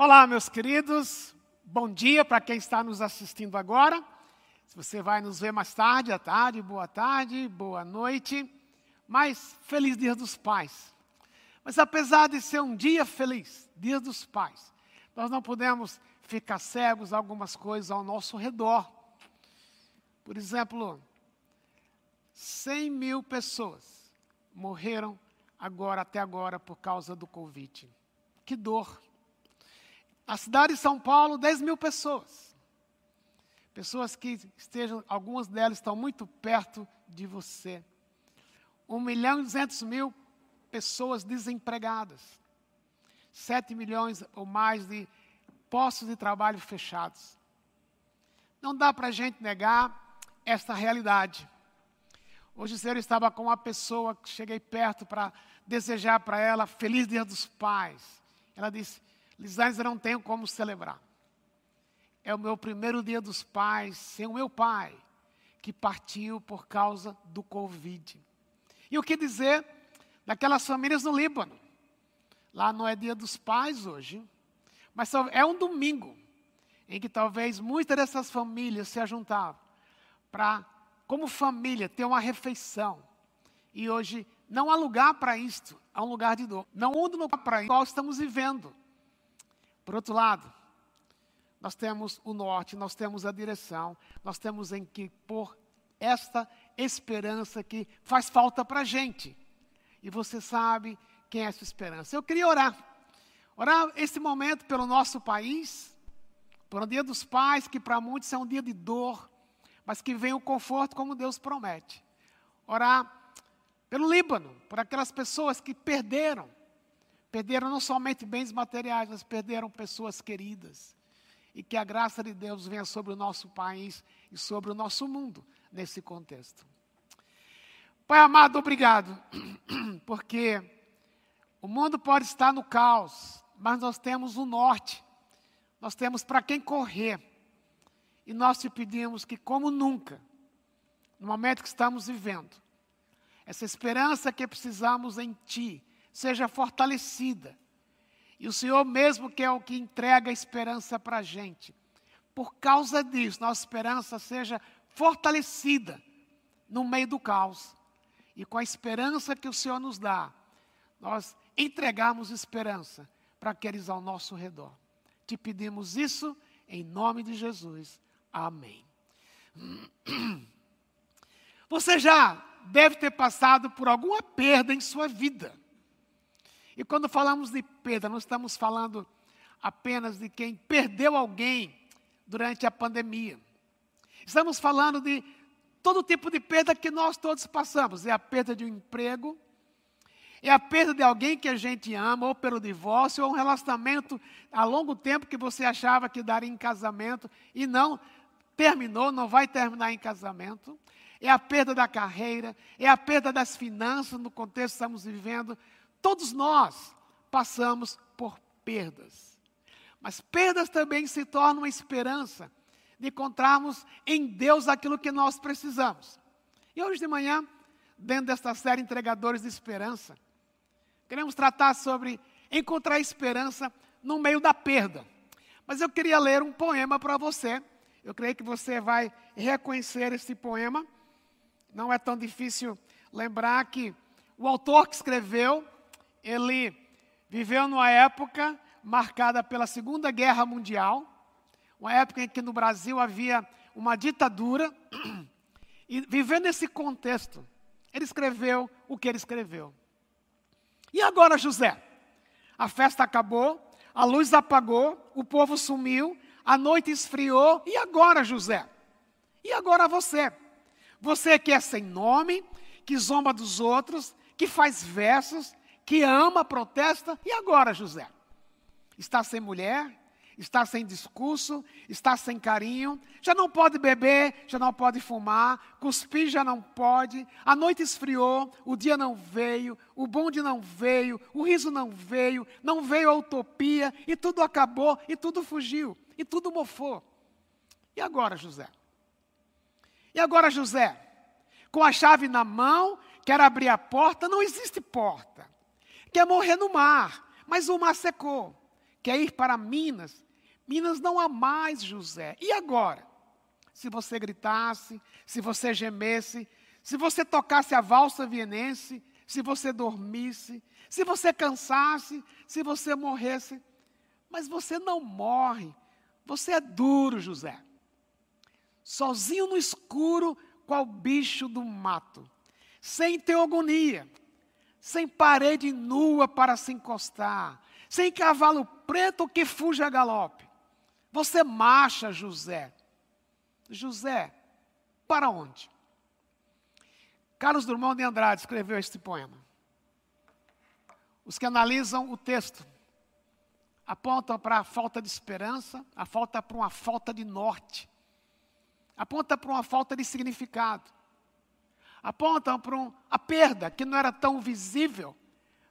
Olá, meus queridos. Bom dia para quem está nos assistindo agora. Se você vai nos ver mais tarde, à tarde, boa tarde, boa noite. Mas feliz Dia dos Pais. Mas apesar de ser um dia feliz, Dia dos Pais, nós não podemos ficar cegos a algumas coisas ao nosso redor. Por exemplo, 100 mil pessoas morreram agora, até agora, por causa do Covid. Que dor. A cidade de São Paulo, 10 mil pessoas. Pessoas que estejam, algumas delas estão muito perto de você. 1 milhão e 200 mil pessoas desempregadas. 7 milhões ou mais de postos de trabalho fechados. Não dá para a gente negar esta realidade. Hoje o Senhor estava com uma pessoa que cheguei perto para desejar para ela feliz dia dos pais. Ela disse: Eu não tenho como celebrar. É o meu primeiro dia dos pais sem o meu pai, que partiu por causa do Covid. E o que dizer daquelas famílias no Líbano? Lá não é dia dos pais hoje, mas é um domingo em que talvez muitas dessas famílias se ajuntavam para, como família, ter uma refeição. E hoje não há lugar para isto, há um lugar de dor. Não há lugar para isso, qual estamos vivendo. Por outro lado, nós temos o norte, nós temos a direção, nós temos em que pôr esta esperança que faz falta para a gente. E você sabe quem é essa esperança. Eu queria orar. Orar esse momento pelo nosso país, por um dia dos pais, que para muitos é um dia de dor, mas que vem o conforto como Deus promete. Orar pelo Líbano, por aquelas pessoas que perderam Perderam não somente bens materiais, mas perderam pessoas queridas. E que a graça de Deus venha sobre o nosso país e sobre o nosso mundo nesse contexto. Pai amado, obrigado, porque o mundo pode estar no caos, mas nós temos o norte, nós temos para quem correr. E nós te pedimos que, como nunca, no momento que estamos vivendo, essa esperança que precisamos em Ti, seja fortalecida. E o Senhor mesmo que é o que entrega a esperança para a gente. Por causa disso, nossa esperança seja fortalecida no meio do caos. E com a esperança que o Senhor nos dá, nós entregamos esperança para aqueles ao nosso redor. Te pedimos isso em nome de Jesus. Amém. Você já deve ter passado por alguma perda em sua vida. E quando falamos de perda, não estamos falando apenas de quem perdeu alguém durante a pandemia. Estamos falando de todo tipo de perda que nós todos passamos. É a perda de um emprego, é a perda de alguém que a gente ama, ou pelo divórcio, ou um relacionamento a longo tempo que você achava que daria em casamento e não terminou, não vai terminar em casamento. É a perda da carreira, é a perda das finanças no contexto que estamos vivendo. Todos nós passamos por perdas. Mas perdas também se tornam uma esperança de encontrarmos em Deus aquilo que nós precisamos. E hoje de manhã, dentro desta série Entregadores de Esperança, queremos tratar sobre encontrar esperança no meio da perda. Mas eu queria ler um poema para você. Eu creio que você vai reconhecer esse poema. Não é tão difícil lembrar que o autor que escreveu ele viveu numa época marcada pela Segunda Guerra Mundial, uma época em que no Brasil havia uma ditadura, e vivendo nesse contexto, ele escreveu o que ele escreveu. E agora, José? A festa acabou, a luz apagou, o povo sumiu, a noite esfriou, e agora, José? E agora você? Você que é sem nome, que zomba dos outros, que faz versos, que ama, protesta, e agora, José? Está sem mulher, está sem discurso, está sem carinho, já não pode beber, já não pode fumar, cuspir já não pode, a noite esfriou, o dia não veio, o bonde não veio, o riso não veio, não veio a utopia, e tudo acabou, e tudo fugiu, e tudo mofou. E agora, José? E agora, José? Com a chave na mão, quer abrir a porta, não existe porta. Quer morrer no mar, mas o mar secou. quer ir para Minas. Minas não há mais José. E agora? Se você gritasse, se você gemesse, se você tocasse a valsa vienense, se você dormisse, se você cansasse, se você morresse. Mas você não morre. Você é duro, José. Sozinho no escuro, qual bicho do mato. Sem teogonia, sem parede nua para se encostar, sem cavalo preto que fuja a galope. Você marcha, José. José, para onde? Carlos Drummond de Andrade escreveu este poema. Os que analisam o texto apontam para a falta de esperança, a falta para uma falta de norte, aponta para uma falta de significado, apontam para um, a perda que não era tão visível,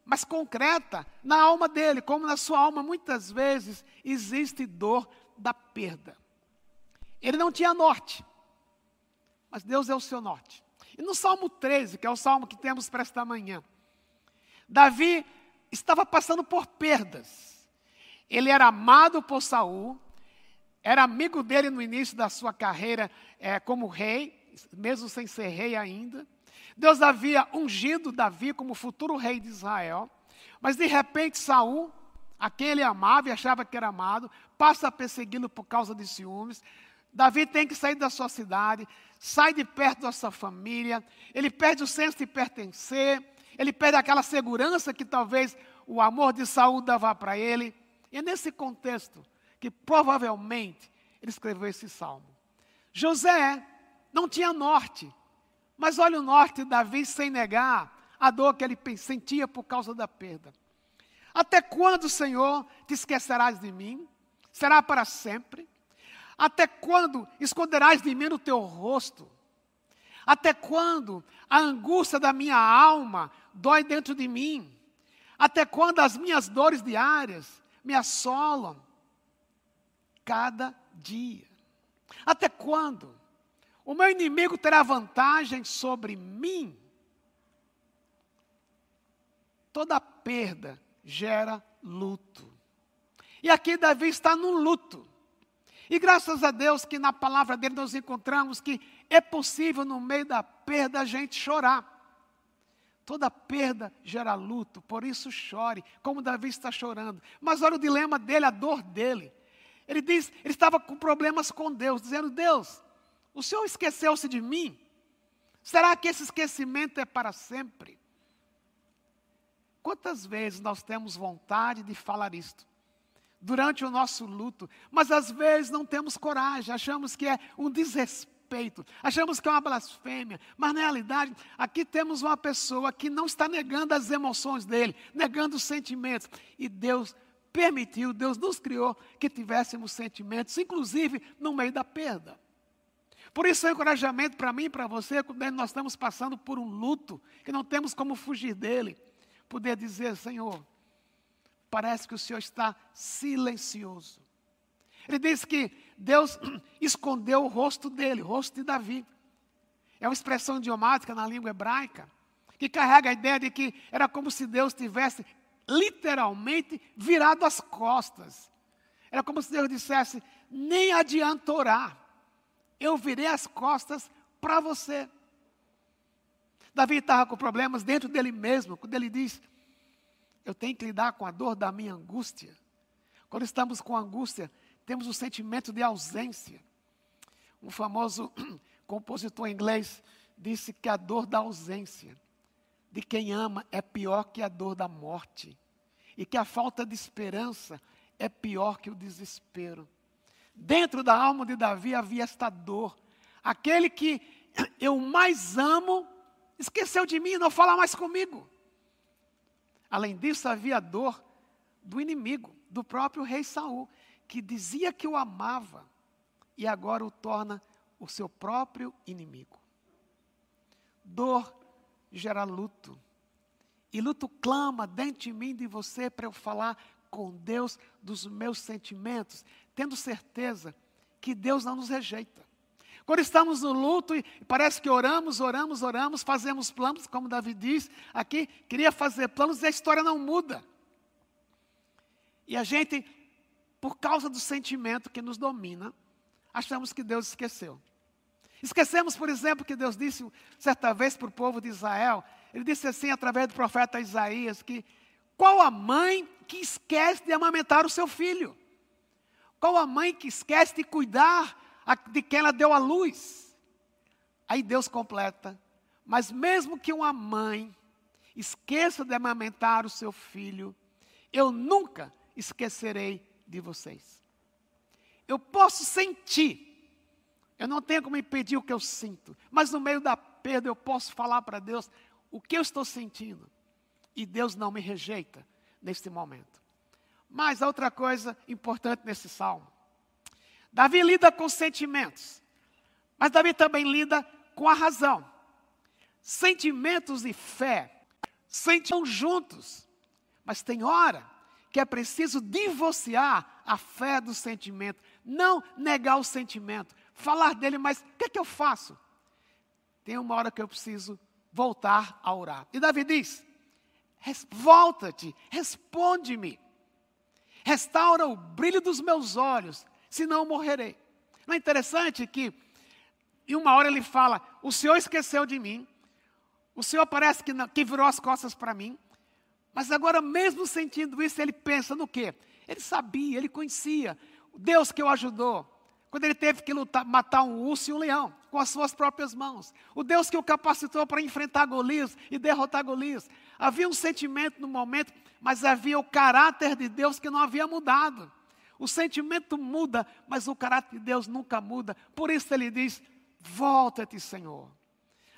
mas concreta na alma dele, como na sua alma muitas vezes existe dor da perda. Ele não tinha norte, mas Deus é o seu norte. E no Salmo 13, que é o salmo que temos para esta manhã, Davi estava passando por perdas. Ele era amado por Saul, era amigo dele no início da sua carreira é, como rei, mesmo sem ser rei ainda. Deus havia ungido Davi como futuro rei de Israel, mas de repente Saul, a quem ele amava e achava que era amado, passa a persegui-lo por causa de ciúmes. Davi tem que sair da sua cidade, sai de perto da sua família, ele perde o senso de pertencer, ele perde aquela segurança que talvez o amor de Saul dava para ele. E é nesse contexto que provavelmente ele escreveu esse salmo. José não tinha norte, mas olha o norte de Davi sem negar a dor que ele sentia por causa da perda. Até quando, Senhor, te esquecerás de mim? Será para sempre? Até quando esconderás de mim o teu rosto? Até quando a angústia da minha alma dói dentro de mim? Até quando as minhas dores diárias me assolam cada dia? Até quando o meu inimigo terá vantagem sobre mim? Toda perda gera luto. E aqui Davi está no luto. E graças a Deus que na palavra dele nós encontramos que é possível no meio da perda a gente chorar. Toda perda gera luto, por isso chore, como Davi está chorando. Mas olha o dilema dele, a dor dele. Ele diz, ele estava com problemas com Deus, dizendo: Deus, o Senhor esqueceu-se de mim? Será que esse esquecimento é para sempre? Quantas vezes nós temos vontade de falar isto? durante o nosso luto, mas às vezes não temos coragem, achamos que é um desrespeito, achamos que é uma blasfêmia, mas na realidade aqui temos uma pessoa que não está negando as emoções dele, negando os sentimentos, e Deus permitiu, Deus nos criou que tivéssemos sentimentos, inclusive no meio da perda. Por isso é um encorajamento para mim e para você, quando nós estamos passando por um luto, que não temos como fugir dele, poder dizer, Senhor, parece que o Senhor está silencioso. Ele diz que Deus escondeu o rosto dele, o rosto de Davi. É uma expressão idiomática na língua hebraica, que carrega a ideia de que era como se Deus tivesse literalmente virado as costas. Era como se Deus dissesse: nem adianta orar, eu virei as costas para você. Davi estava com problemas dentro dele mesmo, quando ele diz: eu tenho que lidar com a dor da minha angústia. Quando estamos com angústia, temos o sentimento de ausência. Um famoso compositor inglês disse que a dor da ausência de quem ama é pior que a dor da morte. E que a falta de esperança é pior que o desespero. Dentro da alma de Davi havia esta dor. Aquele que eu mais amo esqueceu de mim, não fala mais comigo. Além disso, havia dor do inimigo, do próprio rei Saul, que dizia que o amava e agora o torna o seu próprio inimigo. Dor gera luto. E luto clama dentro de mim, de você, para eu falar com Deus dos meus sentimentos, tendo certeza que Deus não nos rejeita. Quando estamos no luto e parece que oramos, oramos, oramos, fazemos planos, como Davi diz aqui, queria fazer planos e a história não muda. E a gente por causa do sentimento que nos domina, achamos que Deus esqueceu. Esquecemos, por exemplo, que Deus disse certa vez para o povo de Israel, ele disse assim através do profeta Isaías, que qual a mãe que esquece de amamentar o seu filho? Qual a mãe que esquece de cuidar de quem ela deu à luz? Aí Deus completa, mas mesmo que uma mãe esqueça de amamentar o seu filho, eu nunca esquecerei de vocês. Eu posso sentir, eu não tenho como impedir o que eu sinto, mas no meio da perda eu posso falar para Deus o que eu estou sentindo. E Deus não me rejeita neste momento. Mas outra coisa importante nesse salmo: Davi lida com sentimentos, mas Davi também lida com a razão. Sentimentos e fé sentam juntos, mas tem hora que é preciso divorciar a fé do sentimento, não negar o sentimento, falar dele, mas o que, é que eu faço? Tem uma hora que eu preciso voltar a orar. E Davi diz: volta-te, responde-me, restaura o brilho dos meus olhos, senão morrerei. Não é interessante que, em uma hora ele fala: O Senhor esqueceu de mim, o Senhor parece que, não, que virou as costas para mim, mas agora, mesmo sentindo isso, ele pensa no quê? Ele sabia, ele conhecia o Deus que o ajudou. Quando ele teve que lutar, matar um urso e um leão com as suas próprias mãos. O Deus que o capacitou para enfrentar Golias e derrotar Golias. Havia um sentimento no momento, mas havia o caráter de Deus que não havia mudado. O sentimento muda, mas o caráter de Deus nunca muda. Por isso ele diz: Volta-te, Senhor.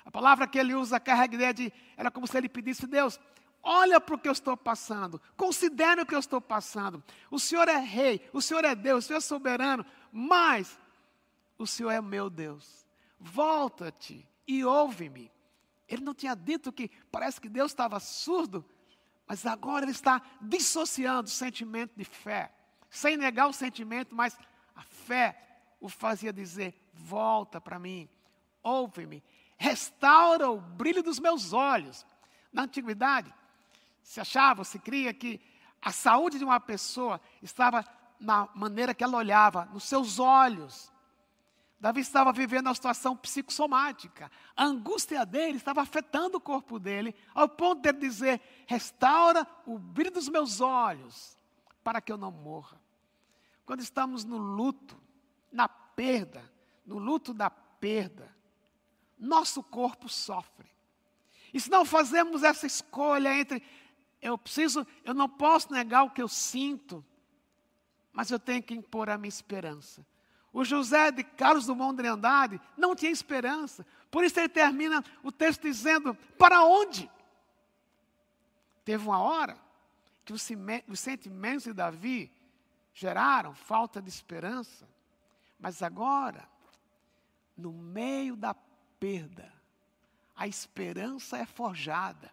A palavra que ele usa carrega ideia de, era como se ele pedisse: Deus, Olha para o que eu estou passando, considere o que eu estou passando. O Senhor é rei, o Senhor é Deus, o Senhor é soberano, mas o Senhor é meu Deus. Volta-te e ouve-me. Ele não tinha dito que parece que Deus estava surdo, mas agora ele está dissociando o sentimento de fé, sem negar o sentimento, mas a fé o fazia dizer: volta para mim, ouve-me, restaura o brilho dos meus olhos. Na antiguidade, se achava, se cria que a saúde de uma pessoa estava na maneira que ela olhava, nos seus olhos. Davi estava vivendo uma situação psicossomática. A angústia dele estava afetando o corpo dele, ao ponto de ele dizer: restaura o brilho dos meus olhos, para que eu não morra. Quando estamos no luto, na perda, no luto da perda, nosso corpo sofre. E se não fazemos essa escolha entre eu preciso, eu não posso negar o que eu sinto, mas eu tenho que impor a minha esperança. O José de Carlos Dumont de Andrade não tinha esperança, por isso ele termina o texto dizendo: Para onde? Teve uma hora que os sentimentos de Davi geraram falta de esperança, mas agora, no meio da perda, a esperança é forjada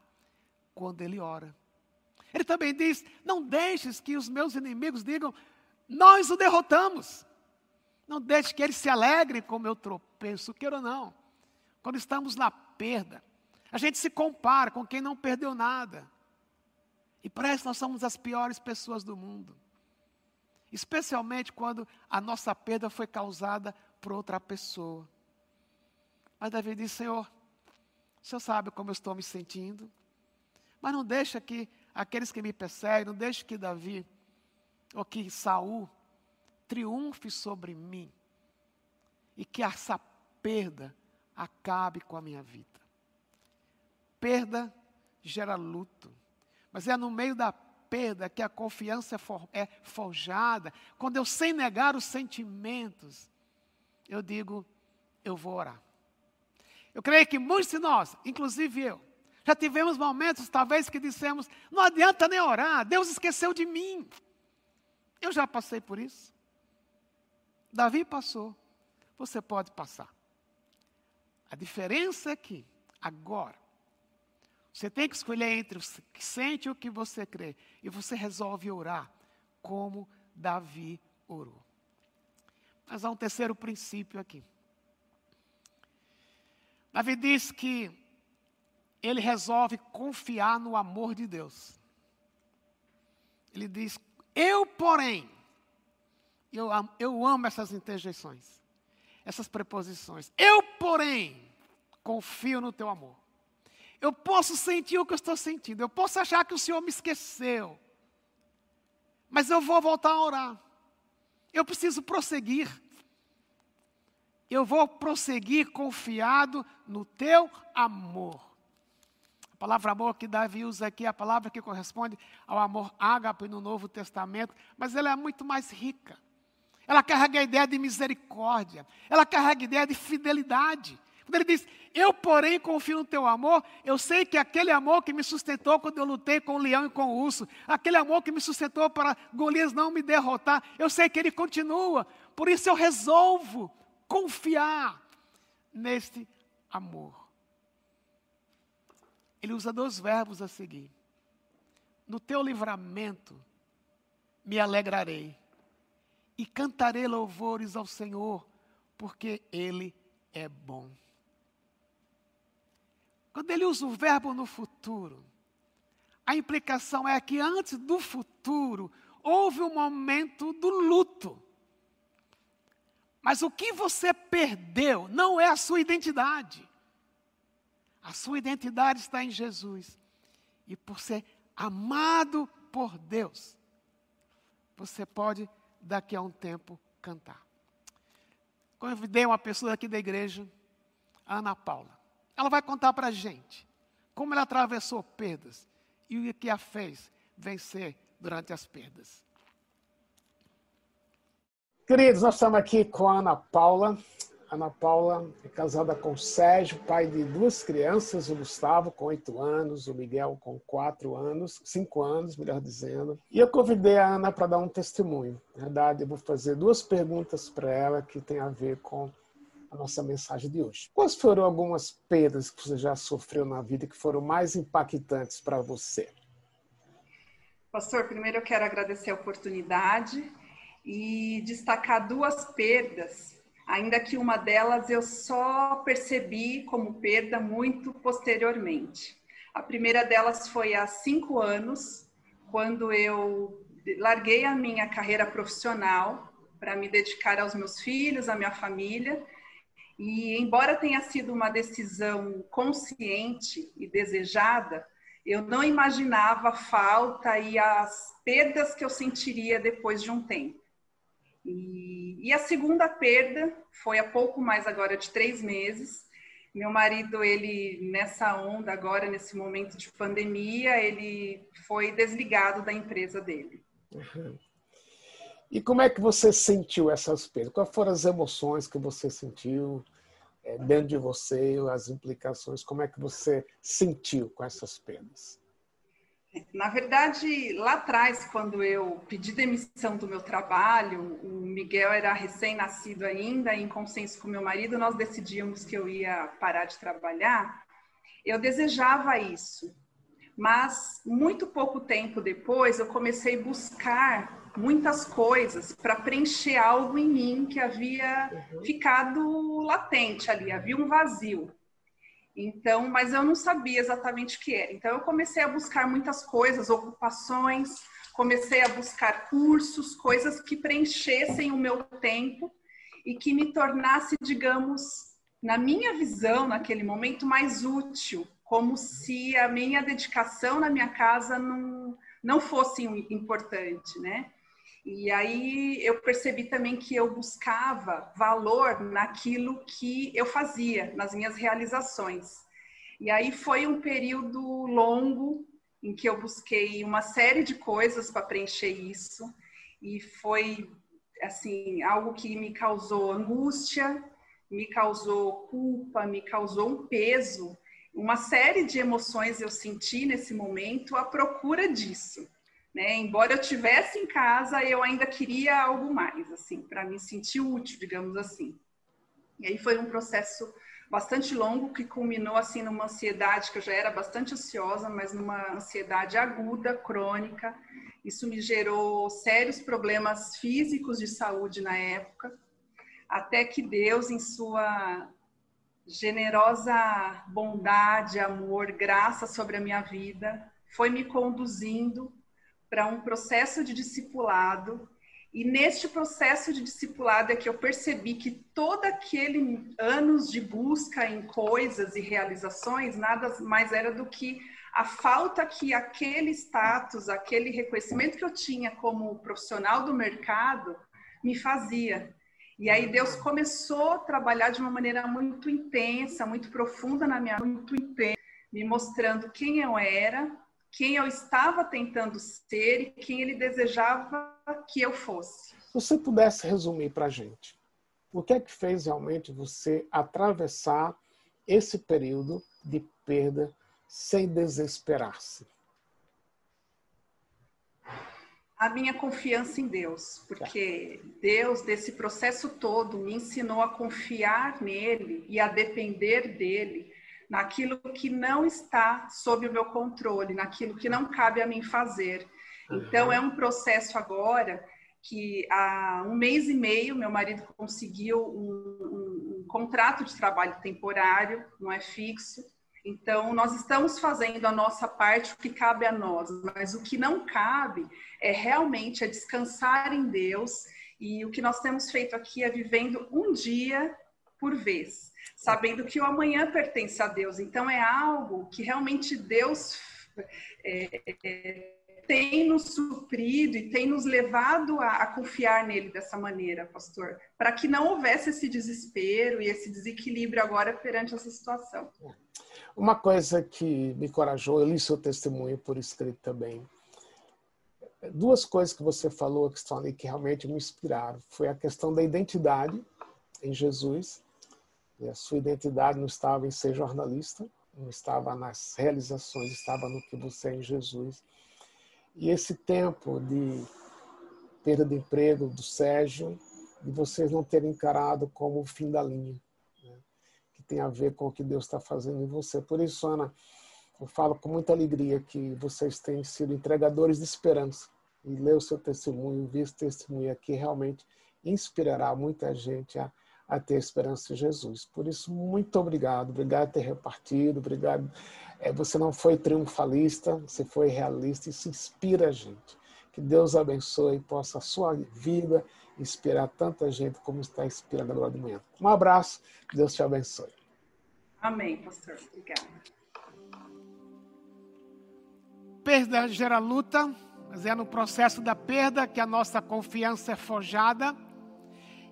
quando ele ora. Ele também diz: Não deixes que os meus inimigos digam, nós o derrotamos. Não deixe que eles se alegrem com o meu tropeço, queira ou não. Quando estamos na perda, a gente se compara com quem não perdeu nada. E parece que nós somos as piores pessoas do mundo. Especialmente quando a nossa perda foi causada por outra pessoa. Mas Davi disse: Senhor, o Senhor sabe como eu estou me sentindo. Mas não deixa que aqueles que me perseguem, não deixe que Davi ou que Saul triunfe sobre mim e que essa perda acabe com a minha vida. Perda gera luto, mas é no meio da perda que a confiança é, é forjada. Quando eu, sem negar os sentimentos, eu digo, eu vou orar. Eu creio que muitos de nós, inclusive eu, já tivemos momentos, talvez, que dissemos: não adianta nem orar, Deus esqueceu de mim. Eu já passei por isso. Davi passou, você pode passar. A diferença é que, agora, você tem que escolher entre o que sente e o que você crê. E você resolve orar como Davi orou. Mas há um terceiro princípio aqui. Davi diz que ele resolve confiar no amor de Deus. Ele diz: Eu, porém, Eu amo, eu amo essas interjeições, essas preposições. Eu, porém, confio no teu amor. Eu posso sentir o que eu estou sentindo. Eu posso achar que o Senhor me esqueceu. Mas eu vou voltar a orar. Eu preciso prosseguir. Eu vou prosseguir confiado no teu amor. A palavra amor que Davi usa aqui é a palavra que corresponde ao amor ágape no Novo Testamento, mas ela é muito mais rica. Ela carrega a ideia de misericórdia, ela carrega a ideia de fidelidade. Quando ele diz, eu porém confio no teu amor, eu sei que aquele amor que me sustentou quando eu lutei com o leão e com o urso, aquele amor que me sustentou para Golias não me derrotar, eu sei que ele continua, por isso eu resolvo confiar neste amor. Ele usa dois verbos a seguir. No teu livramento me alegrarei e cantarei louvores ao Senhor, porque Ele é bom. Quando ele usa o verbo no futuro, a implicação é que antes do futuro houve um momento do luto. Mas o que você perdeu não é a sua identidade. A sua identidade está em Jesus. E por ser amado por Deus, você pode, daqui a um tempo, cantar. Convidei uma pessoa aqui da igreja, Ana Paula. Ela vai contar para a gente como ela atravessou perdas e o que a fez vencer durante as perdas. Queridos, nós estamos aqui com a Ana Paula. Ana Paula é casada com Sérgio, pai de duas crianças, o Gustavo com oito anos, o Miguel com quatro anos, cinco anos, melhor dizendo. E eu convidei a Ana para dar um testemunho. Na verdade, eu vou fazer duas perguntas para ela que tem a ver com a nossa mensagem de hoje. Quais foram algumas perdas que você já sofreu na vida que foram mais impactantes para você? Pastor, primeiro eu quero agradecer a oportunidade e destacar duas perdas ainda que uma delas eu só percebi como perda muito posteriormente. A primeira delas foi há cinco anos, quando eu larguei a minha carreira profissional para me dedicar aos meus filhos, à minha família. E embora tenha sido uma decisão consciente e desejada, eu não imaginava a falta e as perdas que eu sentiria depois de um tempo. E, e, a segunda perda foi há pouco mais agora de três meses. Meu marido, ele nessa onda agora, nesse momento de pandemia, ele foi desligado da empresa dele. Uhum. E como é que você sentiu essas perdas? Quais foram as emoções que você sentiu é, dentro de você, as implicações? Como é que você sentiu com essas perdas? Na verdade, lá atrás, quando eu pedi demissão do meu trabalho, o Miguel era recém-nascido ainda, em consenso com meu marido, nós decidimos que eu ia parar de trabalhar. Eu desejava isso, mas muito pouco tempo depois eu comecei a buscar muitas coisas para preencher algo em mim que havia uhum. ficado latente ali, havia um vazio. Então, mas eu não sabia exatamente o que era. Então, eu comecei a buscar muitas coisas, ocupações, comecei a buscar cursos, coisas que preenchessem o meu tempo e que me tornasse, digamos, na minha visão, naquele momento, mais útil, como se a minha dedicação na minha casa não, não fosse importante, né? E aí eu percebi também que eu buscava valor naquilo que eu fazia, nas minhas realizações. E aí foi um período longo em que eu busquei uma série de coisas para preencher isso e foi assim algo que me causou angústia, me causou culpa, me causou um peso, uma série de emoções eu senti nesse momento à procura disso. Né? Embora eu tivesse em casa, eu ainda queria algo mais, assim, para me sentir útil, digamos assim. E aí foi um processo bastante longo que culminou assim numa ansiedade que eu já era bastante ansiosa, mas numa ansiedade aguda, crônica. Isso me gerou sérios problemas físicos de saúde na época, até que Deus, em sua generosa bondade, amor, graça sobre a minha vida, foi me conduzindo para um processo de discipulado E neste processo de discipulado é que eu percebi que todo aquele anos de busca em coisas e realizações nada mais era do que a falta que aquele status, aquele reconhecimento que eu tinha como profissional do mercado me fazia. E aí Deus começou a trabalhar de uma maneira muito intensa, muito profunda na minha muito intensa, me mostrando quem eu era, quem eu estava tentando ser e quem ele desejava que eu fosse. Se você pudesse resumir para a gente, o que é que fez realmente você atravessar esse período de perda sem desesperar-se? A minha confiança em Deus, porque Deus, desse processo todo, me ensinou a confiar nele e a depender dele naquilo que não está sob o meu controle, naquilo que não cabe a mim fazer. Então, é um processo agora que há um mês e meio meu marido conseguiu um, um, um contrato de trabalho temporário, não é fixo. Então, nós estamos fazendo a nossa parte, o que cabe a nós, mas o que não cabe é realmente é descansar em Deus. E o que nós temos feito aqui é vivendo um dia por vez sabendo que o amanhã pertence a Deus. Então é algo que realmente Deus é, é, tem nos suprido e tem nos levado a, a confiar nele dessa maneira, pastor, para que não houvesse esse desespero e esse desequilíbrio agora perante essa situação. Uma coisa que me encorajou, eu li seu testemunho por escrito também. Duas coisas que você falou que estão ali que realmente me inspiraram. Foi a questão da identidade em Jesus e a sua identidade não estava em ser jornalista, não estava nas realizações, estava no que você é em Jesus. E esse tempo de perda de emprego do Sérgio, de vocês não terem encarado como o fim da linha, né? que tem a ver com o que Deus está fazendo em você. Por isso, Ana, eu falo com muita alegria que vocês têm sido entregadores de esperança. E ler o seu testemunho, ver esse testemunho aqui, realmente inspirará muita gente a a ter esperança em Jesus. Por isso, muito obrigado. Obrigado por ter repartido. Obrigado. É, você não foi triunfalista, você foi realista. Isso inspira a gente. Que Deus abençoe e possa a sua vida inspirar tanta gente como está inspirando agora de manhã. Um abraço. Deus te abençoe. Amém, pastor. Obrigada. Perda gera luta, mas é no processo da perda que a nossa confiança é forjada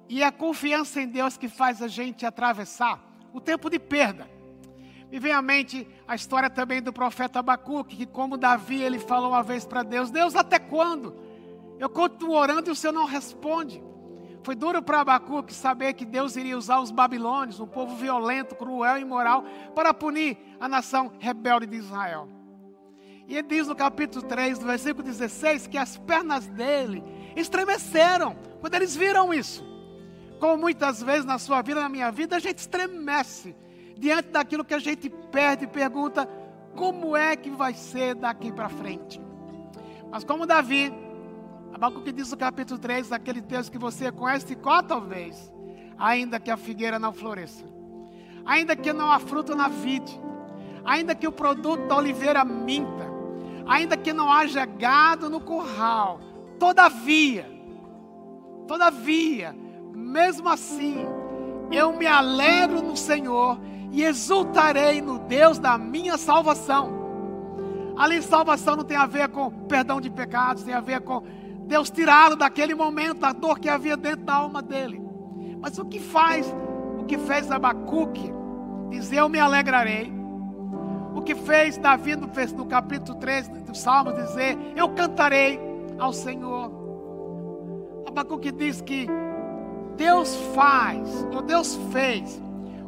e a confiança em Deus que faz a gente atravessar o tempo de perda. Me vem à mente a história também do profeta Abacuque, que como Davi, ele falou uma vez para Deus, Deus, até quando? Eu continuo orando e o Senhor não responde. Foi duro para Abacuque saber que Deus iria usar os babilônios, um povo violento, cruel e imoral, para punir a nação rebelde de Israel. E ele diz no capítulo 3, no versículo 16, que as pernas dele estremeceram quando eles viram isso. Como muitas vezes na sua vida, na minha vida, a gente estremece diante daquilo que a gente perde e pergunta: como é que vai ser daqui para frente? Mas como Davi, Abacuque diz no capítulo 3, aquele texto que você conhece, qual talvez, ainda que a figueira não floresça, ainda que não há fruto na vide, ainda que o produto da oliveira minta, ainda que não haja gado no curral, todavia, todavia, mesmo assim, eu me alegro no Senhor e exultarei no Deus da minha salvação. Ali, salvação não tem a ver com perdão de pecados, tem a ver com Deus tirá-lo daquele momento, a dor que havia dentro da alma dele. Mas o que faz, o que fez Abacuque, dizer eu me alegrarei. O que fez Davi no, no capítulo 3 do Salmo, dizer eu cantarei ao Senhor. Abacuque diz que Deus faz, ou Deus fez,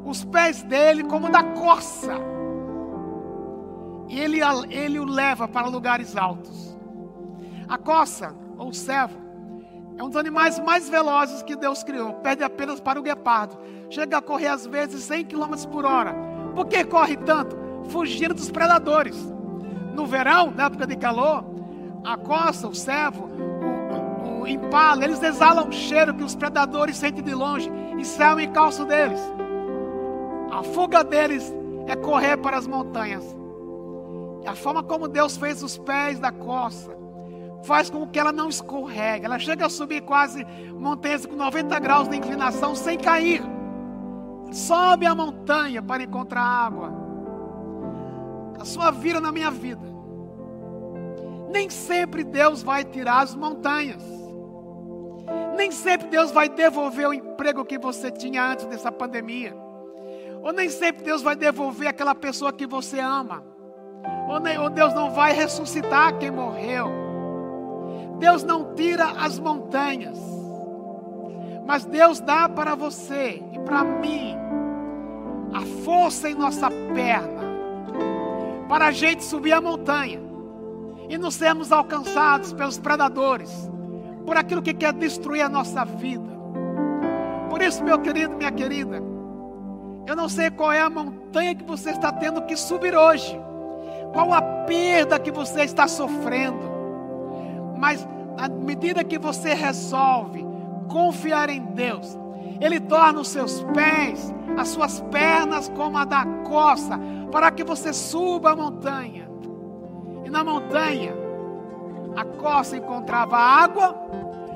os pés dele como da corça. E ele, ele o leva para lugares altos. A corça, ou o servo, é um dos animais mais velozes que Deus criou. Perde apenas para o guepardo. Chega a correr às vezes 100 km por hora. Por que corre tanto? Fugindo dos predadores. No verão, na época de calor, a costa, o servo, impala, eles exalam um cheiro que os predadores sentem de longe e saem em calço deles. A fuga deles é correr para as montanhas. A forma como Deus fez os pés da costa faz com que ela não escorregue. Ela chega a subir quase montanhas com 90 graus de inclinação sem cair. Sobe a montanha para encontrar água. A sua vida na minha vida. Nem sempre Deus vai tirar as montanhas. Nem sempre Deus vai devolver o emprego que você tinha antes dessa pandemia. Ou nem sempre Deus vai devolver aquela pessoa que você ama. Ou, nem, ou Deus não vai ressuscitar quem morreu. Deus não tira as montanhas. Mas Deus dá para você e para mim a força em nossa perna para a gente subir a montanha e não sermos alcançados pelos predadores, por aquilo que quer destruir a nossa vida. Por isso, meu querido, minha querida, eu não sei qual é a montanha que você está tendo que subir hoje, qual a perda que você está sofrendo, mas à medida que você resolve confiar em Deus, Ele torna os seus pés, as suas pernas como a da costa, para que você suba a montanha. E na montanha, a costa encontrava água,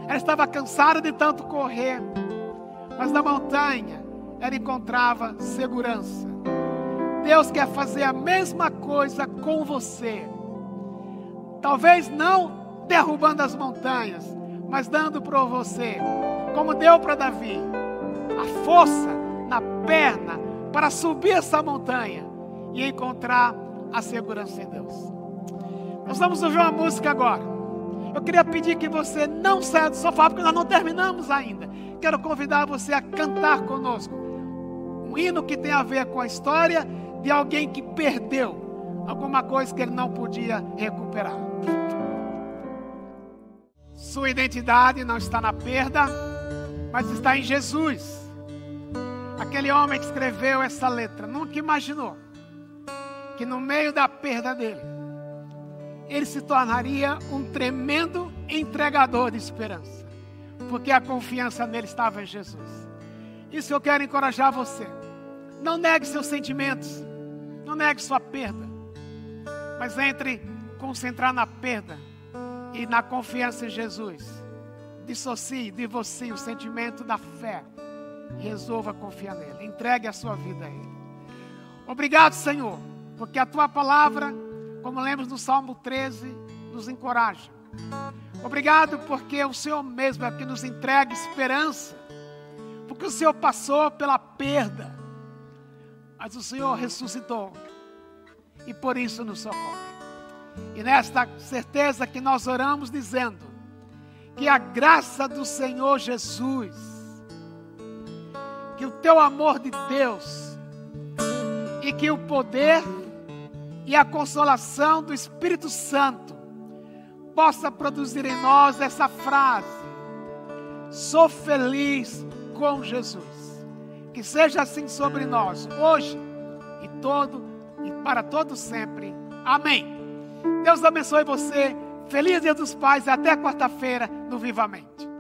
ela estava cansada de tanto correr, mas na montanha, ela encontrava segurança. Deus quer fazer a mesma coisa com você. Talvez não derrubando as montanhas, mas dando para você, como deu para Davi, a força na perna para subir essa montanha e encontrar a segurança em Deus. Nós vamos ouvir uma música agora. Eu queria pedir que você não saia do sofá, porque nós não terminamos ainda. Quero convidar você a cantar conosco. Um hino que tem a ver com a história de alguém que perdeu alguma coisa que ele não podia recuperar. Sua identidade não está na perda, mas está em Jesus. Aquele homem que escreveu essa letra nunca imaginou que no meio da perda dele, ele se tornaria um tremendo entregador de esperança, porque a confiança nele estava em Jesus. Isso eu quero encorajar você. Não negue seus sentimentos, não negue sua perda, mas entre concentrar na perda e na confiança em Jesus. Dissocie de você o sentimento da fé resolva confiar nele. Entregue a sua vida a Ele. Obrigado, Senhor, porque a tua palavra, como lemos no Salmo 13, nos encoraja. Obrigado porque o Senhor mesmo é que nos entrega esperança, porque o Senhor passou pela perda, mas o Senhor ressuscitou e por isso nos socorre. E nesta certeza que nós oramos dizendo que a graça do Senhor Jesus que o teu amor de Deus e que o poder e a consolação do Espírito Santo possa produzir em nós essa frase: sou feliz com Jesus. Que seja assim sobre nós, hoje e todo e para todo sempre. Amém. Deus abençoe você. Feliz Dia dos Pais e até quarta-feira no Vivamente.